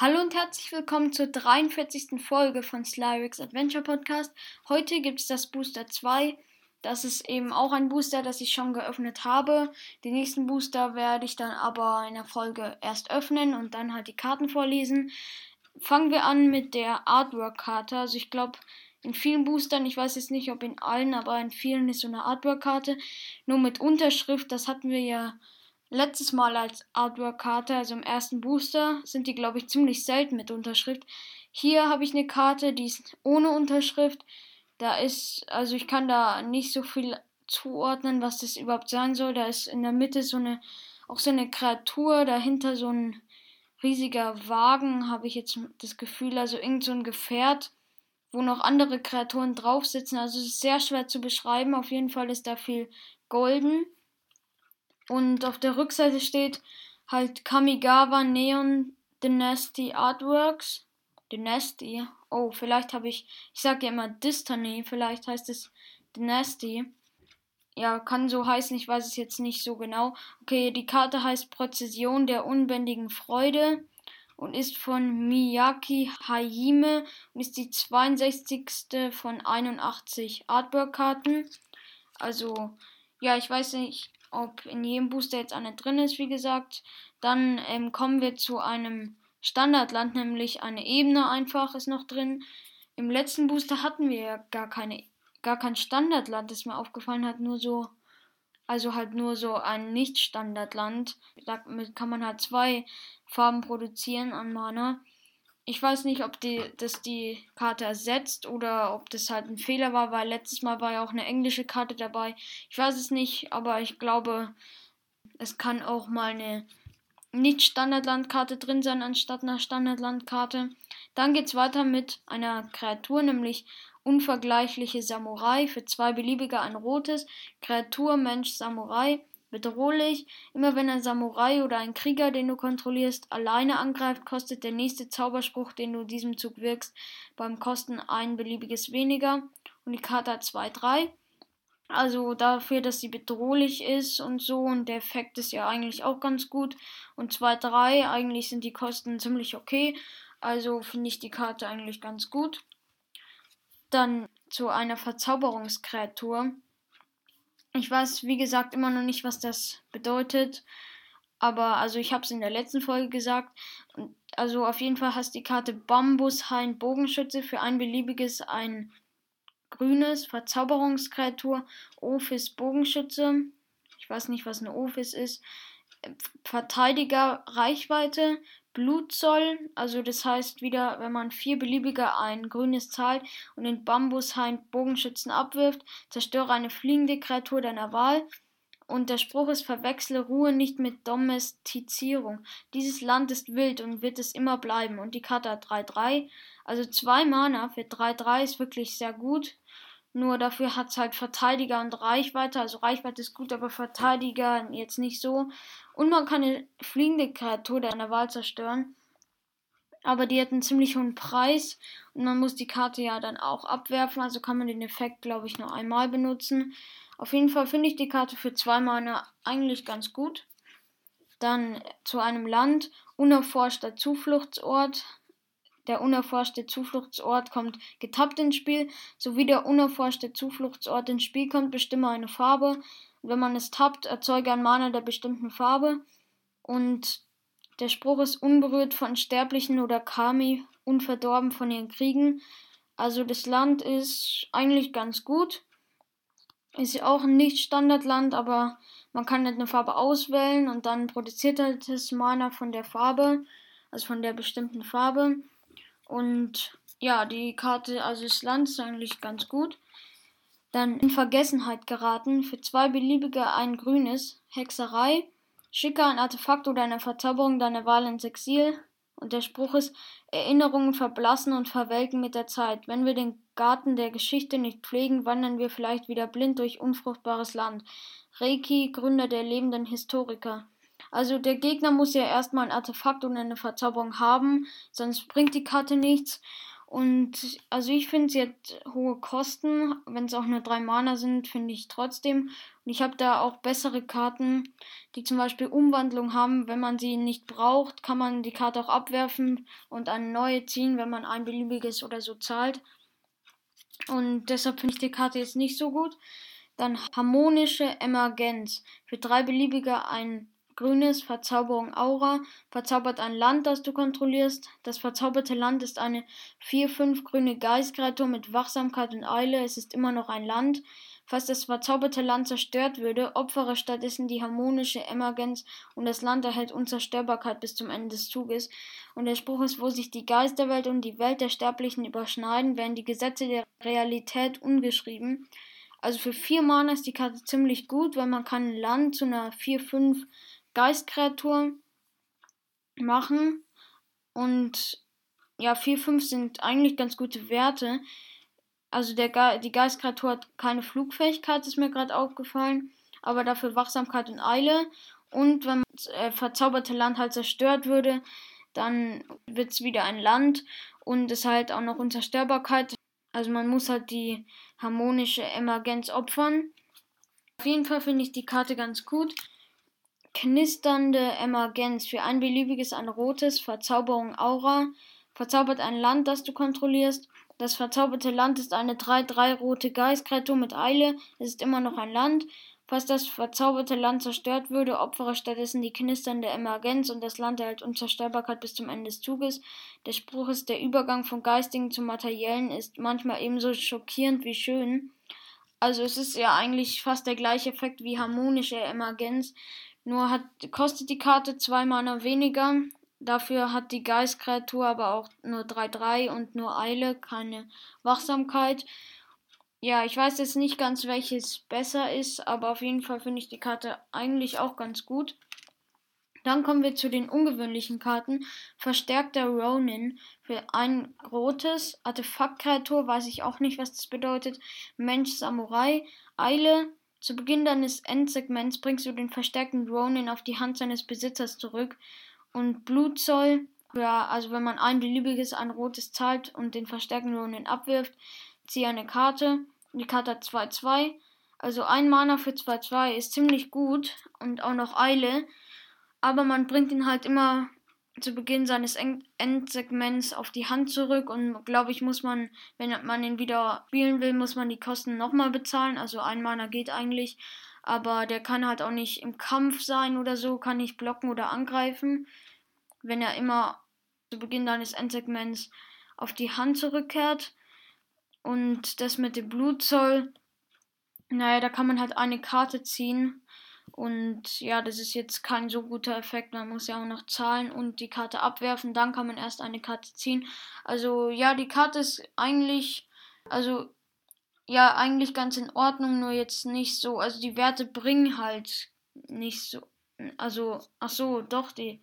Hallo und herzlich willkommen zur 43. Folge von Slyrix Adventure Podcast. Heute gibt es das Booster 2. Das ist eben auch ein Booster, das ich schon geöffnet habe. Die nächsten Booster werde ich dann aber in der Folge erst öffnen und dann halt die Karten vorlesen. Fangen wir an mit der Artwork-Karte. Also ich glaube, in vielen Boostern, ich weiß jetzt nicht, ob in allen, aber in vielen ist so eine Artwork-Karte. Nur mit Unterschrift, das hatten wir ja letztes Mal als Artwork-Karte, also im ersten Booster, sind die, glaube ich, ziemlich selten mit Unterschrift. Hier habe ich eine Karte, die ist ohne Unterschrift. Da ist, also ich kann da nicht so viel zuordnen, was das überhaupt sein soll. Da ist in der Mitte so eine, auch so eine Kreatur, dahinter so ein riesiger Wagen, habe ich jetzt das Gefühl, also irgend so ein Gefährt, wo noch andere Kreaturen drauf sitzen. Also es ist sehr schwer zu beschreiben. Auf jeden Fall ist da viel golden. Und auf der Rückseite steht halt Kamigawa Neon Dynasty Artworks. Dynasty. Oh, vielleicht habe ich. Ich sage ja immer Destiny. Vielleicht heißt es Dynasty. Ja, kann so heißen. Ich weiß es jetzt nicht so genau. Okay, die Karte heißt Präzision der unbändigen Freude und ist von Miyaki Hajime und ist die 62. von 81 Artwork-Karten. Also, ja, ich weiß nicht, ob in jedem Booster jetzt eine drin ist, wie gesagt. Dann ähm, kommen wir zu einem Standardland, nämlich eine Ebene einfach ist noch drin. Im letzten Booster hatten wir ja gar keine, gar kein Standardland, das mir aufgefallen hat, nur so, also halt nur so ein Nicht-Standardland. Damit kann man halt zwei Farben produzieren an Mana. Ich weiß nicht, ob die, das die Karte ersetzt oder ob das halt ein Fehler war, weil letztes Mal war ja auch eine englische Karte dabei. Ich weiß es nicht, aber ich glaube, es kann auch mal eine nicht-Standardlandkarte drin sein anstatt einer Standardlandkarte. Dann geht es weiter mit einer Kreatur, nämlich unvergleichliche Samurai. Für zwei beliebige ein rotes. Kreatur, Mensch, Samurai bedrohlich. Immer wenn ein Samurai oder ein Krieger, den du kontrollierst, alleine angreift, kostet der nächste Zauberspruch, den du diesem Zug wirkst, beim Kosten ein beliebiges weniger. Und die Karte hat 2-3. Also dafür, dass sie bedrohlich ist und so. Und der Effekt ist ja eigentlich auch ganz gut. Und 2-3, eigentlich sind die Kosten ziemlich okay. Also finde ich die Karte eigentlich ganz gut. Dann zu einer Verzauberungskreatur. Ich weiß, wie gesagt, immer noch nicht, was das bedeutet. Aber also ich habe es in der letzten Folge gesagt. Also auf jeden Fall hast die Karte Bambushain Bogenschütze für ein beliebiges ein grünes Verzauberungskreatur Ophis Bogenschütze. Ich weiß nicht, was eine Ophis ist. Verteidiger Reichweite Blutzoll, also das heißt wieder, wenn man vier beliebige ein grünes zahlt und den Bambushain Bogenschützen abwirft, zerstöre eine fliegende Kreatur deiner Wahl. Und der Spruch ist, verwechsle Ruhe nicht mit Domestizierung. Dieses Land ist wild und wird es immer bleiben. Und die Karte hat 3-3. Also zwei Mana für 3-3 ist wirklich sehr gut. Nur dafür hat es halt Verteidiger und Reichweite. Also Reichweite ist gut, aber Verteidiger jetzt nicht so. Und man kann eine fliegende Kreatur der Wahl zerstören. Aber die hat einen ziemlich hohen Preis. Und man muss die Karte ja dann auch abwerfen. Also kann man den Effekt, glaube ich, nur einmal benutzen. Auf jeden Fall finde ich die Karte für zwei Mana eigentlich ganz gut. Dann zu einem Land. Unerforschter Zufluchtsort. Der unerforschte Zufluchtsort kommt getappt ins Spiel. Sowie der unerforschte Zufluchtsort ins Spiel kommt, bestimme eine Farbe. Und wenn man es tappt, erzeuge ein Mana der bestimmten Farbe. Und der Spruch ist unberührt von Sterblichen oder Kami, unverdorben von ihren Kriegen. Also das Land ist eigentlich ganz gut. Ist ja auch ein Nicht-Standardland, aber man kann nicht eine Farbe auswählen und dann produziert halt das Mana von der Farbe, also von der bestimmten Farbe. Und ja, die Karte, also das Land ist eigentlich ganz gut. Dann in Vergessenheit geraten. Für zwei beliebige ein grünes. Hexerei. Schicke ein Artefakt oder eine Verzauberung deiner Wahl ins Exil. Und der Spruch ist, Erinnerungen verblassen und verwelken mit der Zeit. Wenn wir den Garten der Geschichte nicht pflegen, wandern wir vielleicht wieder blind durch unfruchtbares Land. Reiki, Gründer der lebenden Historiker. Also der Gegner muss ja erstmal ein Artefakt und eine Verzauberung haben, sonst bringt die Karte nichts. Und also ich finde, sie hat hohe Kosten. Wenn es auch nur drei Mana sind, finde ich trotzdem. Und ich habe da auch bessere Karten, die zum Beispiel Umwandlung haben. Wenn man sie nicht braucht, kann man die Karte auch abwerfen und eine neue ziehen, wenn man ein beliebiges oder so zahlt. Und deshalb finde ich die Karte jetzt nicht so gut. Dann harmonische Emergenz. Für drei beliebige ein grünes Verzauberung Aura. Verzaubert ein Land, das du kontrollierst. Das verzauberte Land ist eine 4-5 grüne Geistkreatur mit Wachsamkeit und Eile. Es ist immer noch ein Land. Falls das verzauberte Land zerstört würde, opfere stattdessen die harmonische Emergenz und das Land erhält Unzerstörbarkeit bis zum Ende des Zuges. Und der Spruch ist, wo sich die Geisterwelt und die Welt der Sterblichen überschneiden, werden die Gesetze der Realität ungeschrieben. Also für vier Mana ist die Karte ziemlich gut, weil man kann ein Land zu einer 4-5 Geistkreatur machen. Und ja, 4-5 sind eigentlich ganz gute Werte. Also der Ge die Geistkreatur hat keine Flugfähigkeit, ist mir gerade aufgefallen. Aber dafür Wachsamkeit und Eile. Und wenn das äh, verzauberte Land halt zerstört würde, dann wird es wieder ein Land. Und es halt auch noch Unzerstörbarkeit. Also man muss halt die harmonische Emergenz opfern. Auf jeden Fall finde ich die Karte ganz gut. Knisternde Emergenz. Für ein beliebiges ein rotes. Verzauberung Aura. Verzaubert ein Land, das du kontrollierst. Das verzauberte Land ist eine 3-3 rote Geistkreatur mit Eile. Es ist immer noch ein Land. Falls das verzauberte Land zerstört würde, opfere stattdessen die knisternde Emergenz und das Land erhält Unzerstörbarkeit bis zum Ende des Zuges. Der Spruch ist, der Übergang vom Geistigen zum Materiellen ist manchmal ebenso schockierend wie schön. Also es ist ja eigentlich fast der gleiche Effekt wie harmonische Emergenz, nur hat, kostet die Karte zwei Mana weniger. Dafür hat die Geistkreatur aber auch nur 3-3 und nur Eile, keine Wachsamkeit. Ja, ich weiß jetzt nicht ganz, welches besser ist, aber auf jeden Fall finde ich die Karte eigentlich auch ganz gut. Dann kommen wir zu den ungewöhnlichen Karten. Verstärkter Ronin für ein rotes Artefaktkreatur, weiß ich auch nicht, was das bedeutet. Mensch Samurai, Eile. Zu Beginn deines Endsegments bringst du den verstärkten Ronin auf die Hand seines Besitzers zurück. Und Blutzoll, ja, also wenn man ein beliebiges, ein rotes zahlt und den verstärkten Ronin abwirft, ziehe eine Karte. Die Karte hat 2-2. Also ein Mana für 2-2 ist ziemlich gut und auch noch Eile. Aber man bringt ihn halt immer zu Beginn seines Endsegments auf die Hand zurück und glaube ich muss man, wenn man ihn wieder spielen will, muss man die Kosten nochmal bezahlen. Also ein Mana geht eigentlich, aber der kann halt auch nicht im Kampf sein oder so, kann nicht blocken oder angreifen, wenn er immer zu Beginn deines Endsegments auf die Hand zurückkehrt. Und das mit dem Blutzoll, naja, da kann man halt eine Karte ziehen. Und ja, das ist jetzt kein so guter Effekt. Man muss ja auch noch zahlen und die Karte abwerfen. Dann kann man erst eine Karte ziehen. Also ja, die Karte ist eigentlich, also ja, eigentlich ganz in Ordnung, nur jetzt nicht so. Also die Werte bringen halt nicht so. Also, ach so, doch, die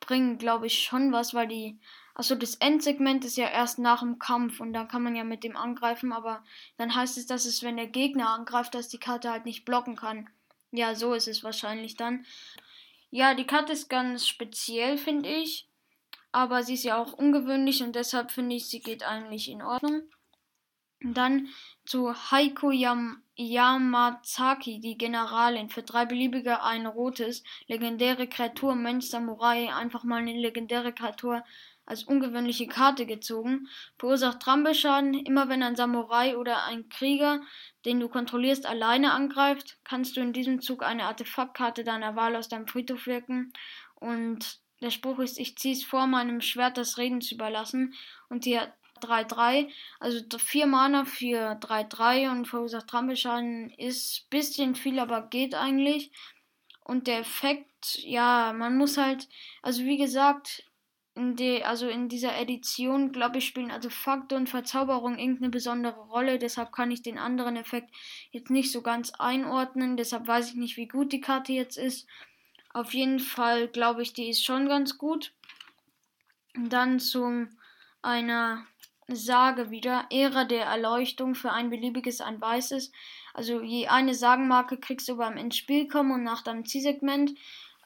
bringen, glaube ich, schon was, weil die Achso, das Endsegment ist ja erst nach dem Kampf und dann kann man ja mit dem angreifen, aber dann heißt es, dass es, wenn der Gegner angreift, dass die Karte halt nicht blocken kann. Ja, so ist es wahrscheinlich dann. Ja, die Karte ist ganz speziell, finde ich. Aber sie ist ja auch ungewöhnlich und deshalb finde ich, sie geht eigentlich in Ordnung. Dann zu Heiko Yam Yamazaki, die Generalin, für drei beliebige ein rotes, legendäre Kreatur, Mensch, Samurai, einfach mal eine legendäre Kreatur als ungewöhnliche Karte gezogen, verursacht Trampelschaden. Immer wenn ein Samurai oder ein Krieger, den du kontrollierst, alleine angreift, kannst du in diesem Zug eine Artefaktkarte deiner Wahl aus deinem Friedhof wirken. Und der Spruch ist, ich ziehe es vor, meinem Schwert das Reden zu überlassen. Und die 3-3, also 4 Mana für 3-3 und verursacht Trampelschaden ist bisschen viel, aber geht eigentlich. Und der Effekt, ja, man muss halt, also wie gesagt, in die, also in dieser Edition, glaube ich, spielen also Faktor und Verzauberung irgendeine besondere Rolle. Deshalb kann ich den anderen Effekt jetzt nicht so ganz einordnen. Deshalb weiß ich nicht, wie gut die Karte jetzt ist. Auf jeden Fall glaube ich, die ist schon ganz gut. Dann zu einer Sage wieder. Ära der Erleuchtung für ein beliebiges, ein weißes. Also je eine Sagenmarke kriegst du beim ins kommen und nach deinem Zielsegment.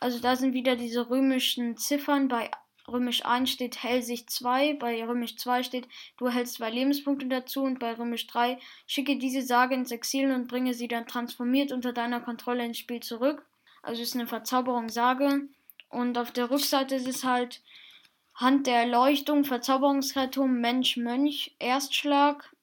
Also da sind wieder diese römischen Ziffern bei Römisch 1 steht Hellsicht 2, bei Römisch 2 steht Du erhältst zwei Lebenspunkte dazu und bei Römisch 3 schicke diese Sage ins Exil und bringe sie dann transformiert unter deiner Kontrolle ins Spiel zurück. Also ist eine Verzauberung Sage. Und auf der Rückseite ist es halt Hand der Erleuchtung, Verzauberungskreatur, Mensch, Mönch, Erstschlag.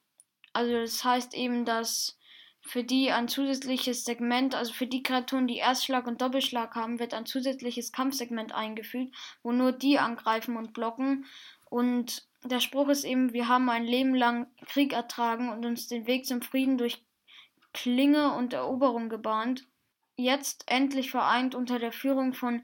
Also das heißt eben, dass für die ein zusätzliches Segment, also für die Kreaturen, die Erstschlag und Doppelschlag haben, wird ein zusätzliches Kampfsegment eingefügt, wo nur die angreifen und blocken. Und der Spruch ist eben, wir haben ein Leben lang Krieg ertragen und uns den Weg zum Frieden durch Klinge und Eroberung gebahnt. Jetzt endlich vereint unter der Führung von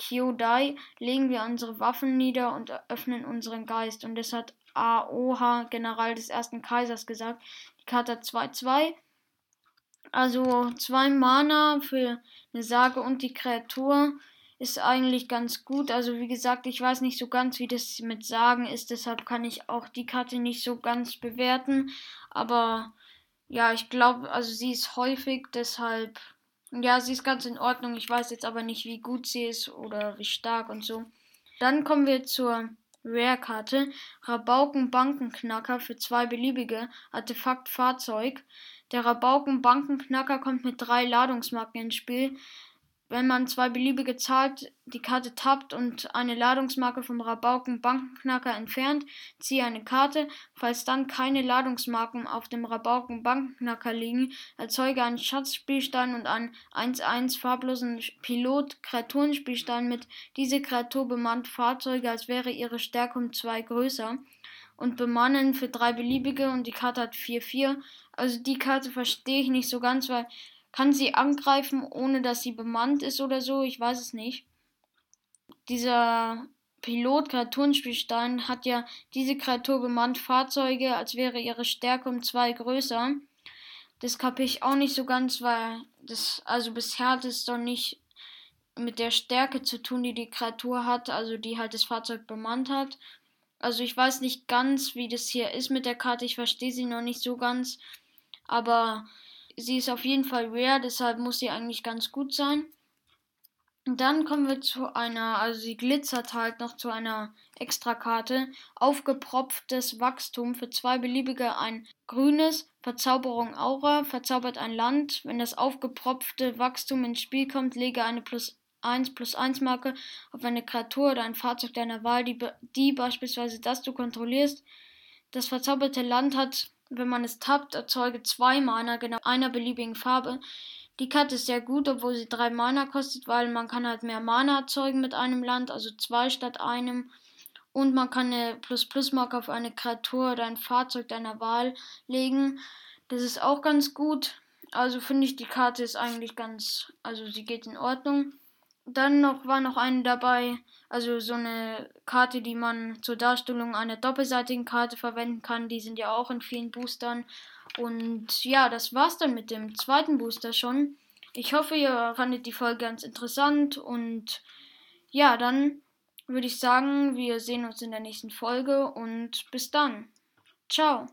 Kyodai legen wir unsere Waffen nieder und öffnen unseren Geist. Und das hat Aoha, General des ersten Kaisers, gesagt. Die Karte 2-2 also zwei Mana für eine Sage und die Kreatur ist eigentlich ganz gut. Also wie gesagt, ich weiß nicht so ganz, wie das mit Sagen ist, deshalb kann ich auch die Karte nicht so ganz bewerten. Aber ja, ich glaube, also sie ist häufig, deshalb ja, sie ist ganz in Ordnung. Ich weiß jetzt aber nicht, wie gut sie ist oder wie stark und so. Dann kommen wir zur Rare-Karte. Rabauken Bankenknacker für zwei beliebige Artefakt Fahrzeug. Der Rabauken-Bankenknacker kommt mit drei Ladungsmarken ins Spiel. Wenn man zwei beliebige zahlt, die Karte tappt und eine Ladungsmarke vom Rabauken-Bankenknacker entfernt, ziehe eine Karte. Falls dann keine Ladungsmarken auf dem Rabauken-Bankenknacker liegen, erzeuge einen Schatzspielstein und einen 1-1 farblosen Pilot-Kreaturenspielstein mit diese Kreatur bemannt Fahrzeuge, als wäre ihre Stärke um zwei größer und bemannen für drei beliebige und die Karte hat 4-4. Also die Karte verstehe ich nicht so ganz, weil kann sie angreifen, ohne dass sie bemannt ist oder so? Ich weiß es nicht. Dieser Pilot Kreaturenspielstein hat ja diese Kreatur bemannt Fahrzeuge, als wäre ihre Stärke um zwei größer. Das kapiere ich auch nicht so ganz, weil das, also bisher hat es doch nicht mit der Stärke zu tun, die die Kreatur hat, also die halt das Fahrzeug bemannt hat. Also ich weiß nicht ganz, wie das hier ist mit der Karte. Ich verstehe sie noch nicht so ganz. Aber sie ist auf jeden Fall rare, deshalb muss sie eigentlich ganz gut sein. Und dann kommen wir zu einer, also sie glitzert halt noch zu einer Extrakarte. Aufgepropftes Wachstum für zwei beliebige ein grünes, Verzauberung Aura, verzaubert ein Land. Wenn das aufgepropfte Wachstum ins Spiel kommt, lege eine plus 1 plus 1 Marke auf eine Kreatur oder ein Fahrzeug deiner Wahl, die, die beispielsweise das du kontrollierst. Das verzauberte Land hat, wenn man es tappt, erzeuge zwei Mana, genau einer beliebigen Farbe. Die Karte ist sehr gut, obwohl sie drei Mana kostet, weil man kann halt mehr Mana erzeugen mit einem Land, also zwei statt einem. Und man kann eine Plus-Plus-Marke auf eine Kreatur oder ein Fahrzeug deiner Wahl legen. Das ist auch ganz gut. Also finde ich, die Karte ist eigentlich ganz, also sie geht in Ordnung. Dann noch war noch eine dabei, also so eine Karte, die man zur Darstellung einer doppelseitigen Karte verwenden kann. Die sind ja auch in vielen Boostern. Und ja, das war's dann mit dem zweiten Booster schon. Ich hoffe, ihr fandet die Folge ganz interessant und ja, dann würde ich sagen, wir sehen uns in der nächsten Folge und bis dann. Ciao.